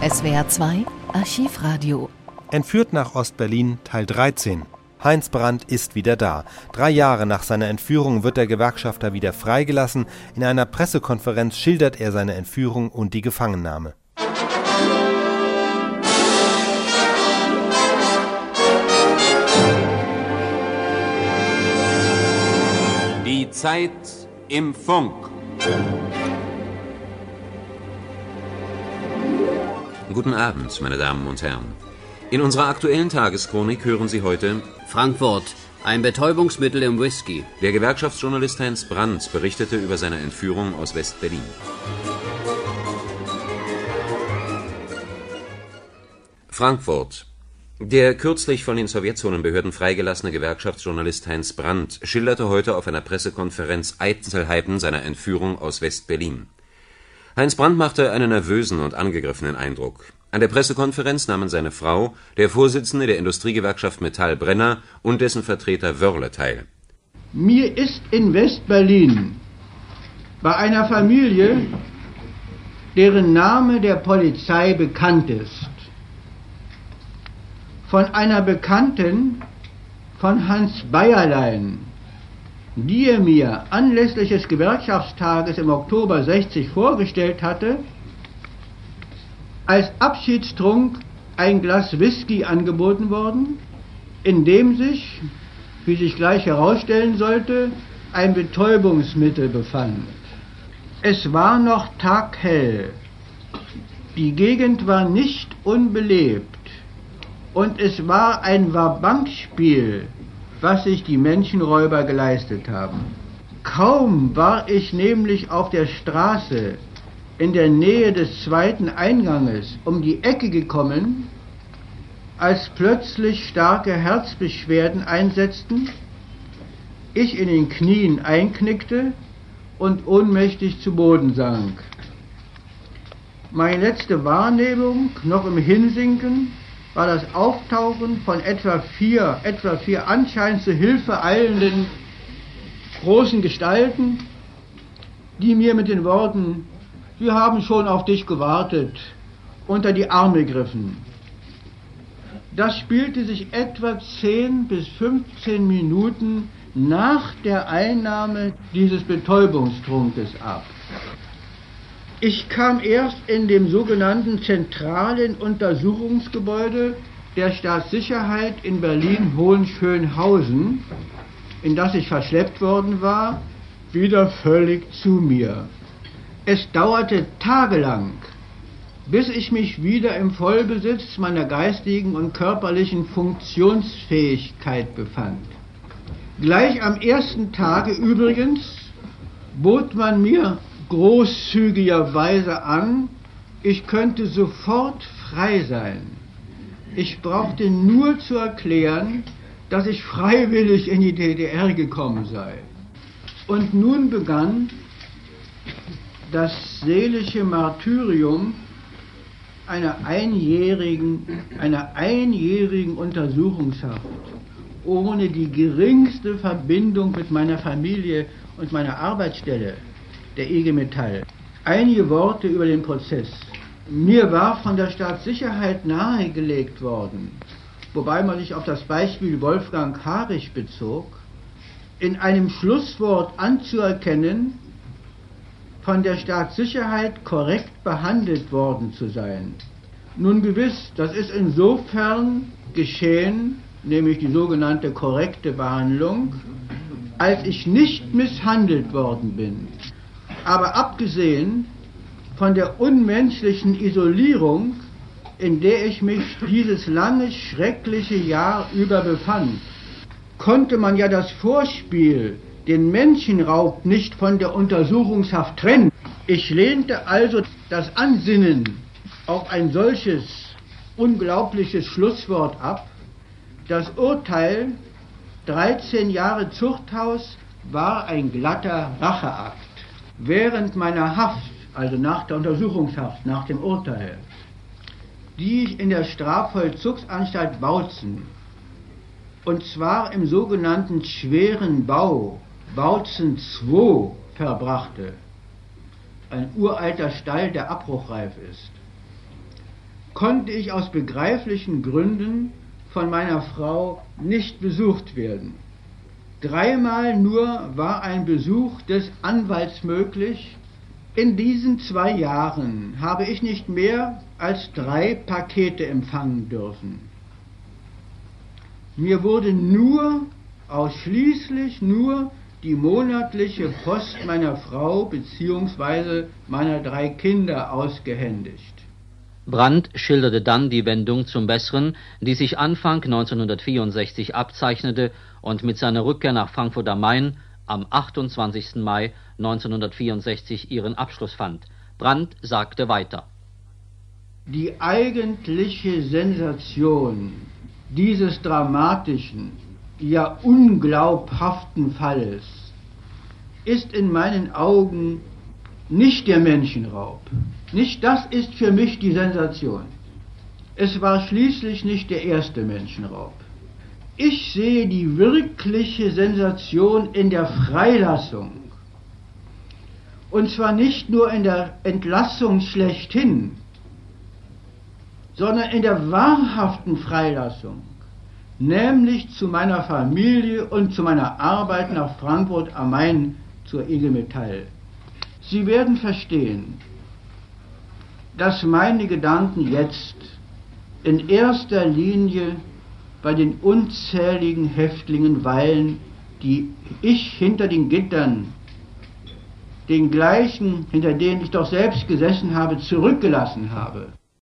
SWR 2 Archivradio. Entführt nach Ostberlin Teil 13. Heinz Brandt ist wieder da. Drei Jahre nach seiner Entführung wird der Gewerkschafter wieder freigelassen. In einer Pressekonferenz schildert er seine Entführung und die Gefangennahme. Die Zeit im Funk. Guten Abend, meine Damen und Herren. In unserer aktuellen Tageschronik hören Sie heute Frankfurt. Ein Betäubungsmittel im Whisky. Der Gewerkschaftsjournalist Heinz Brandt berichtete über seine Entführung aus West-Berlin. Frankfurt. Der kürzlich von den Sowjetzonenbehörden freigelassene Gewerkschaftsjournalist Heinz Brandt schilderte heute auf einer Pressekonferenz Einzelheiten seiner Entführung aus West-Berlin. Heinz Brandt machte einen nervösen und angegriffenen Eindruck. An der Pressekonferenz nahmen seine Frau, der Vorsitzende der Industriegewerkschaft Metall Brenner und dessen Vertreter Wörle teil. Mir ist in West-Berlin bei einer Familie, deren Name der Polizei bekannt ist, von einer Bekannten von Hans Bayerlein, die er mir anlässlich des Gewerkschaftstages im Oktober 60 vorgestellt hatte, als Abschiedstrunk ein Glas Whisky angeboten worden, in dem sich, wie sich gleich herausstellen sollte, ein Betäubungsmittel befand. Es war noch taghell. Die Gegend war nicht unbelebt und es war ein Wabankspiel was sich die Menschenräuber geleistet haben. Kaum war ich nämlich auf der Straße in der Nähe des zweiten Einganges um die Ecke gekommen, als plötzlich starke Herzbeschwerden einsetzten, ich in den Knien einknickte und ohnmächtig zu Boden sank. Meine letzte Wahrnehmung, noch im Hinsinken, war das Auftauchen von etwa vier, etwa vier anscheinend zu Hilfe eilenden großen Gestalten, die mir mit den Worten, wir haben schon auf dich gewartet, unter die Arme griffen. Das spielte sich etwa 10 bis 15 Minuten nach der Einnahme dieses Betäubungstrunkes ab. Ich kam erst in dem sogenannten zentralen Untersuchungsgebäude der Staatssicherheit in Berlin-Hohenschönhausen, in das ich verschleppt worden war, wieder völlig zu mir. Es dauerte tagelang, bis ich mich wieder im Vollbesitz meiner geistigen und körperlichen Funktionsfähigkeit befand. Gleich am ersten Tage übrigens bot man mir großzügigerweise an, ich könnte sofort frei sein. Ich brauchte nur zu erklären, dass ich freiwillig in die DDR gekommen sei. Und nun begann das seelische Martyrium einer einjährigen, einer einjährigen Untersuchungshaft ohne die geringste Verbindung mit meiner Familie und meiner Arbeitsstelle der IG Metall. Einige Worte über den Prozess. Mir war von der Staatssicherheit nahegelegt worden, wobei man sich auf das Beispiel Wolfgang Harich bezog, in einem Schlusswort anzuerkennen, von der Staatssicherheit korrekt behandelt worden zu sein. Nun gewiss, das ist insofern geschehen, nämlich die sogenannte korrekte Behandlung, als ich nicht misshandelt worden bin. Aber abgesehen von der unmenschlichen Isolierung, in der ich mich dieses lange, schreckliche Jahr über befand, konnte man ja das Vorspiel, den Menschenraub nicht von der Untersuchungshaft trennen. Ich lehnte also das Ansinnen auf ein solches unglaubliches Schlusswort ab. Das Urteil 13 Jahre Zuchthaus war ein glatter Racheakt während meiner Haft, also nach der Untersuchungshaft, nach dem Urteil, die ich in der Strafvollzugsanstalt Bautzen, und zwar im sogenannten schweren Bau, Bautzen II, verbrachte, ein uralter Stall, der abbruchreif ist, konnte ich aus begreiflichen Gründen von meiner Frau nicht besucht werden. Dreimal nur war ein Besuch des Anwalts möglich. In diesen zwei Jahren habe ich nicht mehr als drei Pakete empfangen dürfen. Mir wurde nur, ausschließlich nur die monatliche Post meiner Frau bzw. meiner drei Kinder ausgehändigt. Brandt schilderte dann die Wendung zum Besseren, die sich Anfang 1964 abzeichnete und mit seiner Rückkehr nach Frankfurt am Main am 28. Mai 1964 ihren Abschluss fand. Brandt sagte weiter. Die eigentliche Sensation dieses dramatischen, ja unglaubhaften Falles ist in meinen Augen nicht der Menschenraub. Nicht das ist für mich die Sensation. Es war schließlich nicht der erste Menschenraub. Ich sehe die wirkliche Sensation in der Freilassung. Und zwar nicht nur in der Entlassung schlechthin, sondern in der wahrhaften Freilassung, nämlich zu meiner Familie und zu meiner Arbeit nach Frankfurt am Main zur IG Metall. Sie werden verstehen, dass meine Gedanken jetzt in erster Linie bei den unzähligen Häftlingen weilen, die ich hinter den Gittern, den gleichen, hinter denen ich doch selbst gesessen habe, zurückgelassen habe.